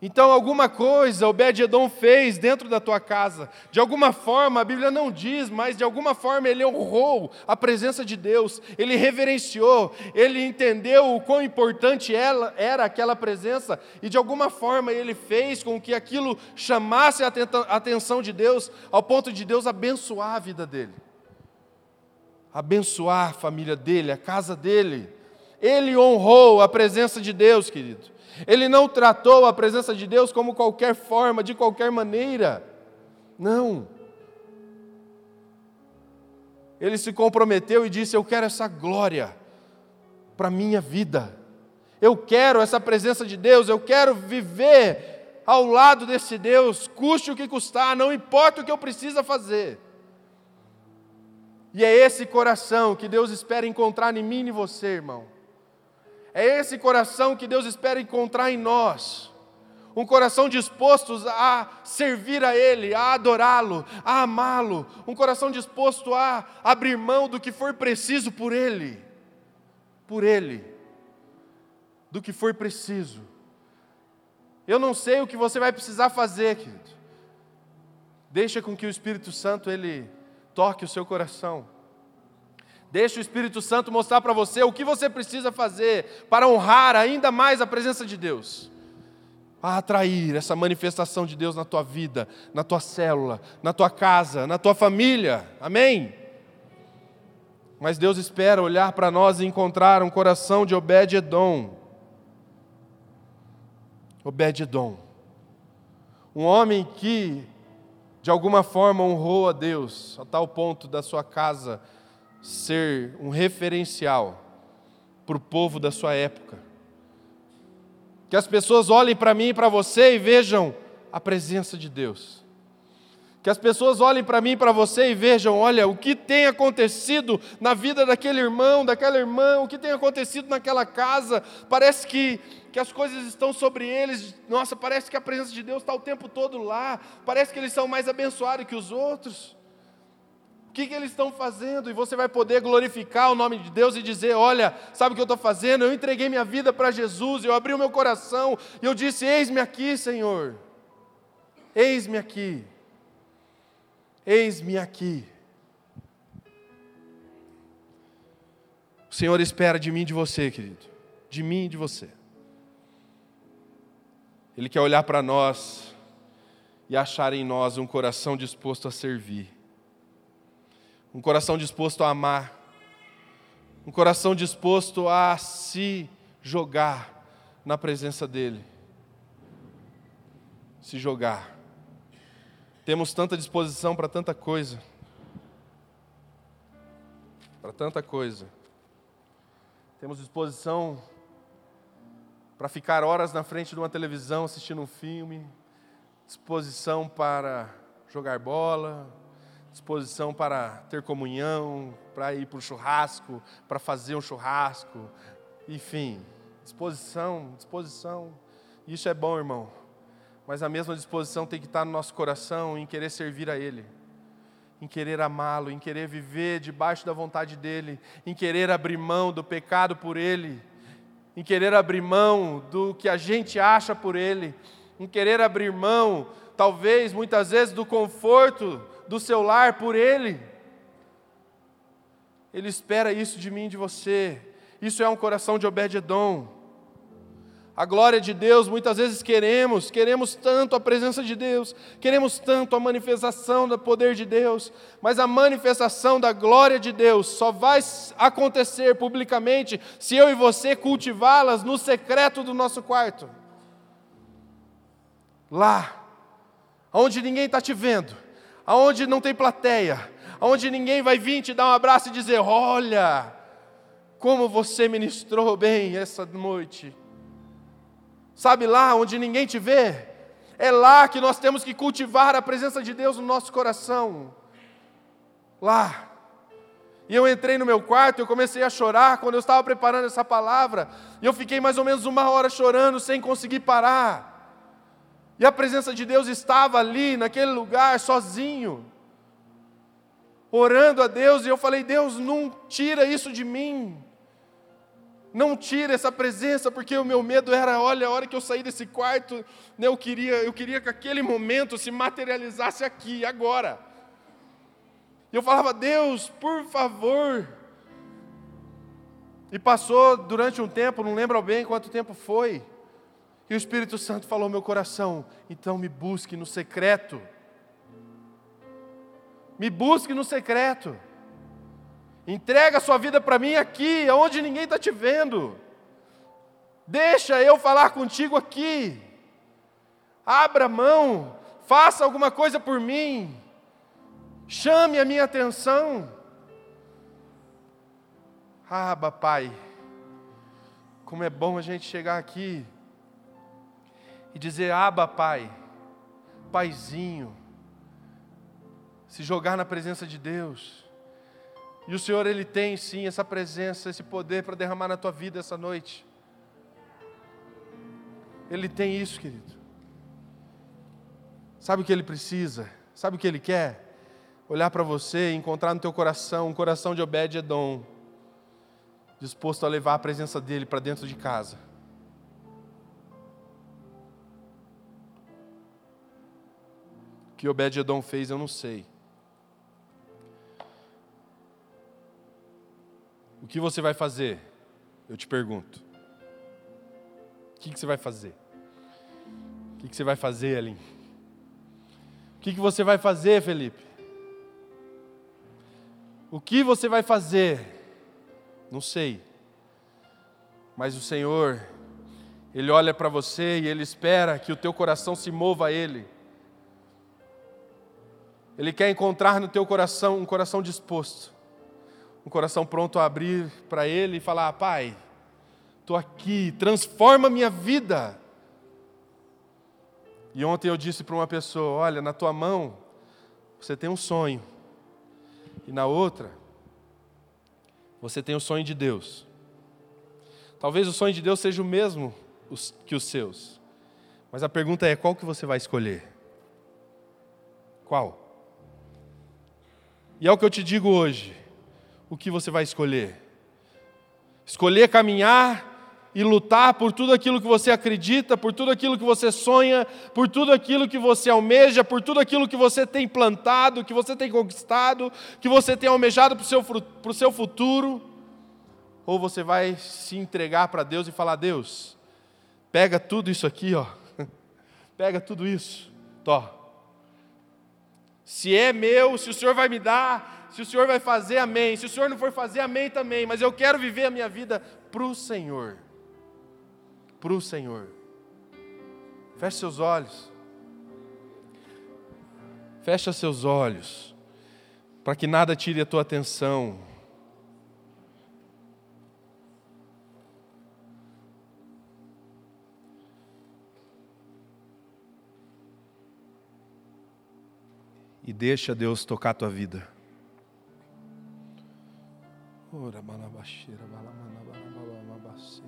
Então, alguma coisa Obed-Edom fez dentro da tua casa. De alguma forma, a Bíblia não diz, mas de alguma forma ele honrou a presença de Deus, ele reverenciou, ele entendeu o quão importante ela, era aquela presença, e de alguma forma ele fez com que aquilo chamasse a atenção de Deus, ao ponto de Deus abençoar a vida dele, abençoar a família dele, a casa dele. Ele honrou a presença de Deus, querido. Ele não tratou a presença de Deus como qualquer forma, de qualquer maneira. Não. Ele se comprometeu e disse: Eu quero essa glória para a minha vida. Eu quero essa presença de Deus, eu quero viver ao lado desse Deus, custe o que custar, não importa o que eu precisa fazer. E é esse coração que Deus espera encontrar em mim e em você, irmão. É esse coração que Deus espera encontrar em nós. Um coração disposto a servir a Ele, a adorá-lo, a amá-lo. Um coração disposto a abrir mão do que for preciso por Ele. Por Ele. Do que for preciso. Eu não sei o que você vai precisar fazer, querido. Deixa com que o Espírito Santo ele toque o seu coração. Deixa o Espírito Santo mostrar para você o que você precisa fazer para honrar ainda mais a presença de Deus. A atrair essa manifestação de Deus na tua vida, na tua célula, na tua casa, na tua família. Amém? Mas Deus espera olhar para nós e encontrar um coração de Obed-Edom. Obed-Edom. Um homem que, de alguma forma, honrou a Deus, a tal ponto da sua casa ser um referencial para o povo da sua época. Que as pessoas olhem para mim e para você e vejam a presença de Deus. Que as pessoas olhem para mim e para você e vejam, olha, o que tem acontecido na vida daquele irmão, daquela irmã, o que tem acontecido naquela casa. Parece que, que as coisas estão sobre eles. Nossa, parece que a presença de Deus está o tempo todo lá. Parece que eles são mais abençoados que os outros que, que eles estão fazendo? E você vai poder glorificar o nome de Deus e dizer: Olha, sabe o que eu estou fazendo? Eu entreguei minha vida para Jesus, eu abri o meu coração e eu disse: Eis-me aqui, Senhor. Eis-me aqui. Eis-me aqui. O Senhor espera de mim e de você, querido. De mim e de você. Ele quer olhar para nós e achar em nós um coração disposto a servir um coração disposto a amar, um coração disposto a se jogar na presença dEle. Se jogar. Temos tanta disposição para tanta coisa. Para tanta coisa. Temos disposição para ficar horas na frente de uma televisão assistindo um filme, disposição para jogar bola, disposição para ter comunhão, para ir para o churrasco, para fazer um churrasco, enfim, disposição, disposição. Isso é bom, irmão. Mas a mesma disposição tem que estar no nosso coração em querer servir a Ele, em querer amá-lo, em querer viver debaixo da vontade dEle, em querer abrir mão do pecado por Ele, em querer abrir mão do que a gente acha por Ele, em querer abrir mão, talvez, muitas vezes, do conforto do seu lar por Ele. Ele espera isso de mim e de você. Isso é um coração de Obed-Edom. A glória de Deus, muitas vezes queremos, queremos tanto a presença de Deus, queremos tanto a manifestação do poder de Deus, mas a manifestação da glória de Deus só vai acontecer publicamente se eu e você cultivá-las no secreto do nosso quarto. Lá, onde ninguém está te vendo, aonde não tem plateia, aonde ninguém vai vir te dar um abraço e dizer: Olha, como você ministrou bem essa noite. Sabe lá onde ninguém te vê? É lá que nós temos que cultivar a presença de Deus no nosso coração. Lá. E eu entrei no meu quarto, eu comecei a chorar quando eu estava preparando essa palavra, e eu fiquei mais ou menos uma hora chorando sem conseguir parar. E a presença de Deus estava ali, naquele lugar, sozinho, orando a Deus, e eu falei: Deus, não tira isso de mim. Não tira essa presença, porque o meu medo era, olha, a hora que eu saí desse quarto, né, eu queria, eu queria que aquele momento se materializasse aqui, agora. E eu falava, Deus, por favor. E passou durante um tempo, não lembro bem quanto tempo foi. E o Espírito Santo falou ao meu coração: então me busque no secreto. Me busque no secreto. Entrega a sua vida para mim aqui, onde ninguém está te vendo. Deixa eu falar contigo aqui. Abra mão, faça alguma coisa por mim. Chame a minha atenção. Ah, Pai, como é bom a gente chegar aqui e dizer: Aba, Pai, Paizinho, se jogar na presença de Deus. E o Senhor, Ele tem sim essa presença, esse poder para derramar na tua vida essa noite. Ele tem isso, querido. Sabe o que Ele precisa? Sabe o que Ele quer? Olhar para você e encontrar no teu coração um coração de Obed-Edom, disposto a levar a presença dEle para dentro de casa. Que Obed-Edom fez, eu não sei. O que você vai fazer? Eu te pergunto. O que, você vai fazer? O que, você vai fazer, Aline? O que você vai fazer, Felipe? O que você vai fazer? Não sei. Mas o Senhor, Ele olha para você e Ele espera que o teu coração se mova a Ele. Ele quer encontrar no teu coração um coração disposto um coração pronto a abrir para Ele e falar: Pai, estou aqui, transforma minha vida. E ontem eu disse para uma pessoa: Olha, na tua mão você tem um sonho, e na outra você tem o sonho de Deus. Talvez o sonho de Deus seja o mesmo que os seus, mas a pergunta é: qual que você vai escolher? Qual? E é o que eu te digo hoje o que você vai escolher? Escolher caminhar e lutar por tudo aquilo que você acredita, por tudo aquilo que você sonha, por tudo aquilo que você almeja, por tudo aquilo que você tem plantado, que você tem conquistado, que você tem almejado para o seu, para o seu futuro? Ou você vai se entregar para Deus e falar: Deus, pega tudo isso aqui, ó, pega tudo isso, tó. Se é meu, se o Senhor vai me dar, se o Senhor vai fazer, amém. Se o Senhor não for fazer, amém também. Mas eu quero viver a minha vida para o Senhor. Para o Senhor. Feche seus olhos. Fecha seus olhos. Para que nada tire a tua atenção. E deixa Deus tocar a tua vida. Ora, balabaxeira, balamanabalababababace.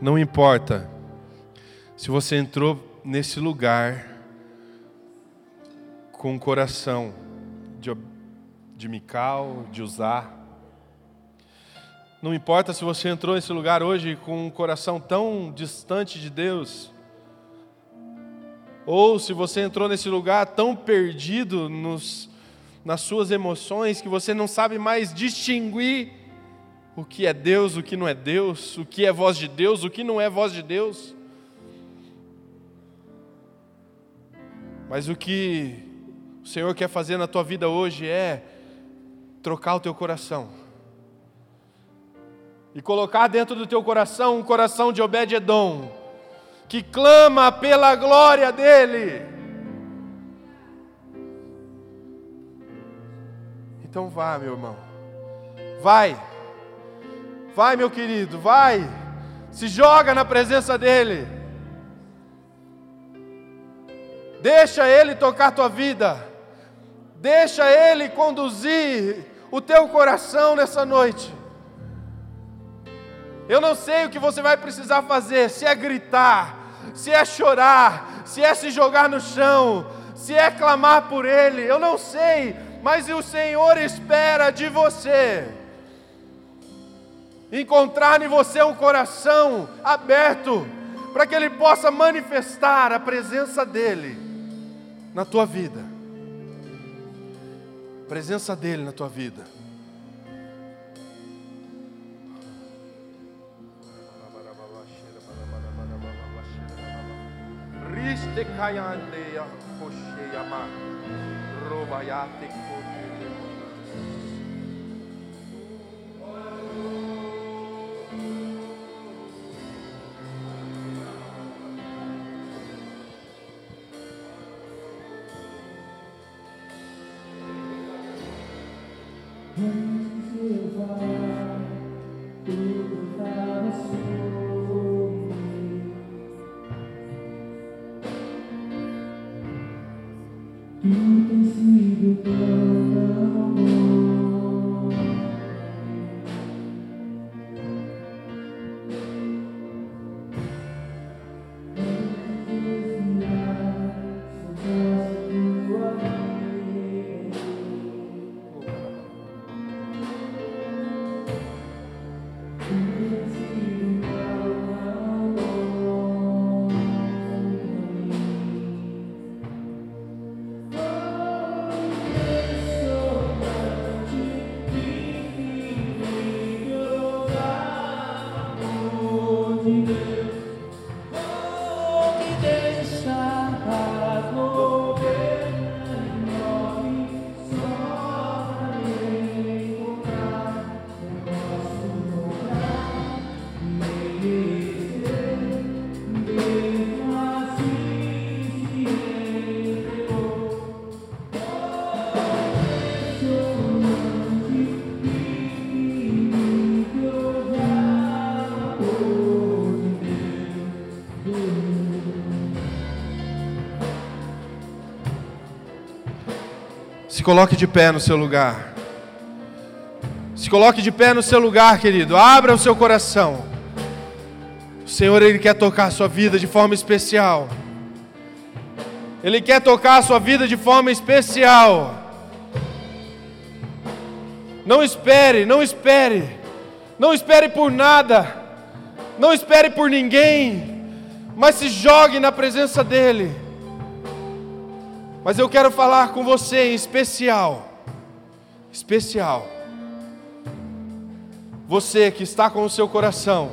Não importa se você entrou nesse lugar com o coração de, de Mical, de usar. Não importa se você entrou nesse lugar hoje com um coração tão distante de Deus ou se você entrou nesse lugar tão perdido nos, nas suas emoções que você não sabe mais distinguir o que é Deus, o que não é Deus, o que é voz de Deus, o que não é voz de Deus. Mas o que o Senhor quer fazer na tua vida hoje é trocar o teu coração e colocar dentro do teu coração um coração de Obed-Edom que clama pela glória dEle. Então vá, meu irmão, vai, vai, meu querido, vai, se joga na presença dEle, deixa Ele tocar tua vida, deixa Ele conduzir o teu coração nessa noite. Eu não sei o que você vai precisar fazer, se é gritar, se é chorar, se é se jogar no chão, se é clamar por Ele, eu não sei, mas o Senhor espera de você. Encontrar em você um coração aberto, para que Ele possa manifestar a presença dEle na tua vida. A presença dEle na tua vida. Riste kayande ya koshe yama. Robayate kote Se coloque de pé no seu lugar. Se coloque de pé no seu lugar, querido. Abra o seu coração. O Senhor, Ele quer tocar a sua vida de forma especial. Ele quer tocar a sua vida de forma especial. Não espere, não espere. Não espere por nada. Não espere por ninguém. Mas se jogue na presença dEle. Mas eu quero falar com você em especial. Especial. Você que está com o seu coração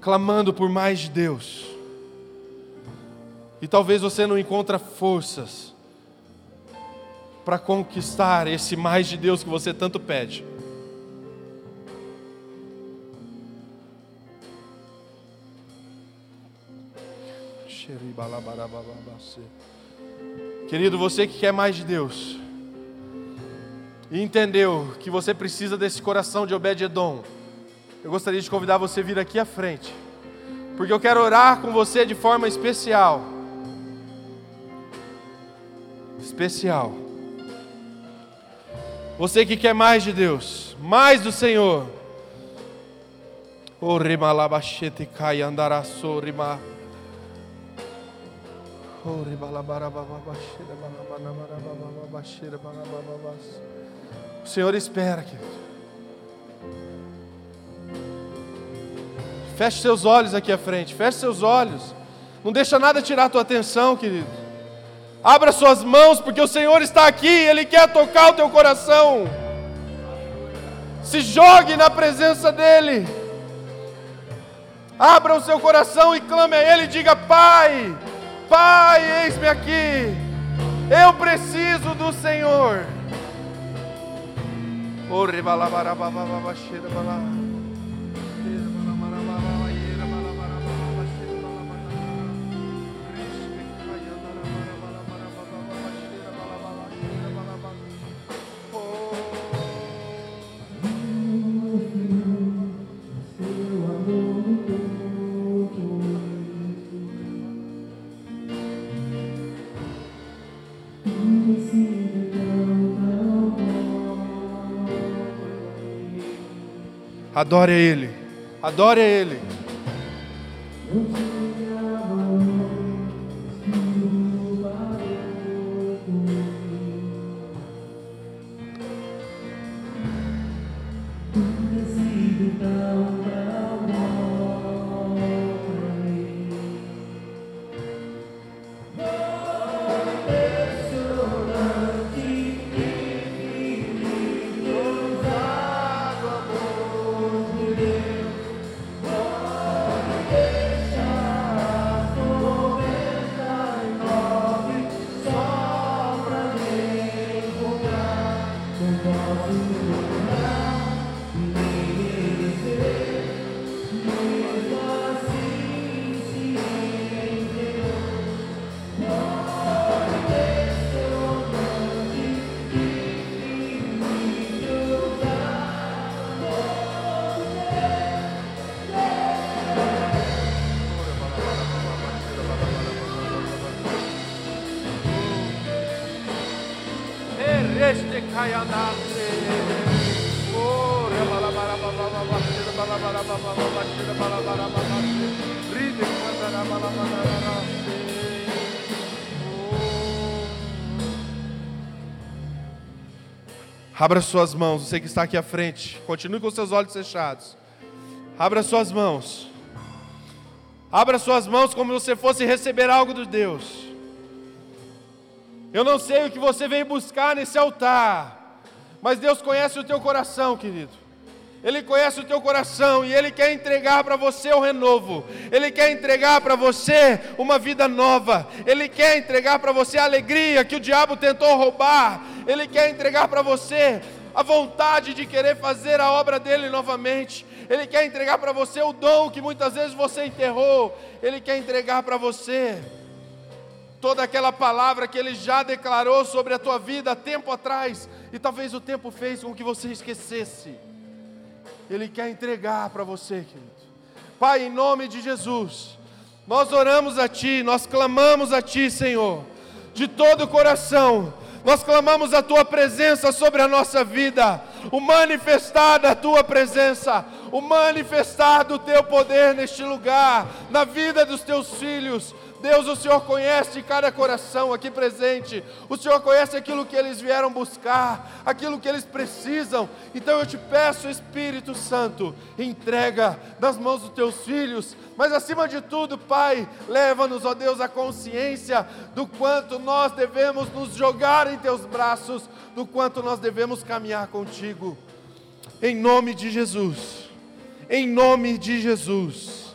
clamando por mais de Deus. E talvez você não encontra forças para conquistar esse mais de Deus que você tanto pede. Querido, você que quer mais de Deus e entendeu que você precisa desse coração de Obed-Edom, eu gostaria de convidar você a vir aqui à frente, porque eu quero orar com você de forma especial. Especial. Você que quer mais de Deus, mais do Senhor. O rimalabachete cai andará sorima. O Senhor espera, querido. Feche seus olhos aqui à frente, feche seus olhos. Não deixa nada tirar a tua atenção, querido. Abra suas mãos, porque o Senhor está aqui, Ele quer tocar o teu coração. Se jogue na presença dEle. Abra o seu coração e clame a Ele diga: Pai, Pai, eis-me aqui. Eu preciso do Senhor. Oh, Adore a Ele. Adore a Ele. Abra suas mãos, você que está aqui à frente. Continue com seus olhos fechados. Abra suas mãos. Abra suas mãos como se você fosse receber algo de Deus. Eu não sei o que você veio buscar nesse altar, mas Deus conhece o teu coração, querido. Ele conhece o teu coração e Ele quer entregar para você o renovo, Ele quer entregar para você uma vida nova, Ele quer entregar para você a alegria que o diabo tentou roubar, Ele quer entregar para você a vontade de querer fazer a obra dele novamente, Ele quer entregar para você o dom que muitas vezes você enterrou, Ele quer entregar para você toda aquela palavra que Ele já declarou sobre a tua vida há tempo atrás, e talvez o tempo fez com que você esquecesse. Ele quer entregar para você, querido. Pai, em nome de Jesus, nós oramos a Ti, nós clamamos a Ti, Senhor, de todo o coração. Nós clamamos a Tua presença sobre a nossa vida, o manifestar da Tua presença, o manifestar do Teu poder neste lugar, na vida dos Teus filhos, Deus, o Senhor conhece cada coração aqui presente, o Senhor conhece aquilo que eles vieram buscar, aquilo que eles precisam. Então eu te peço, Espírito Santo, entrega nas mãos dos teus filhos, mas acima de tudo, Pai, leva-nos, ó Deus, a consciência do quanto nós devemos nos jogar em teus braços, do quanto nós devemos caminhar contigo. Em nome de Jesus, em nome de Jesus.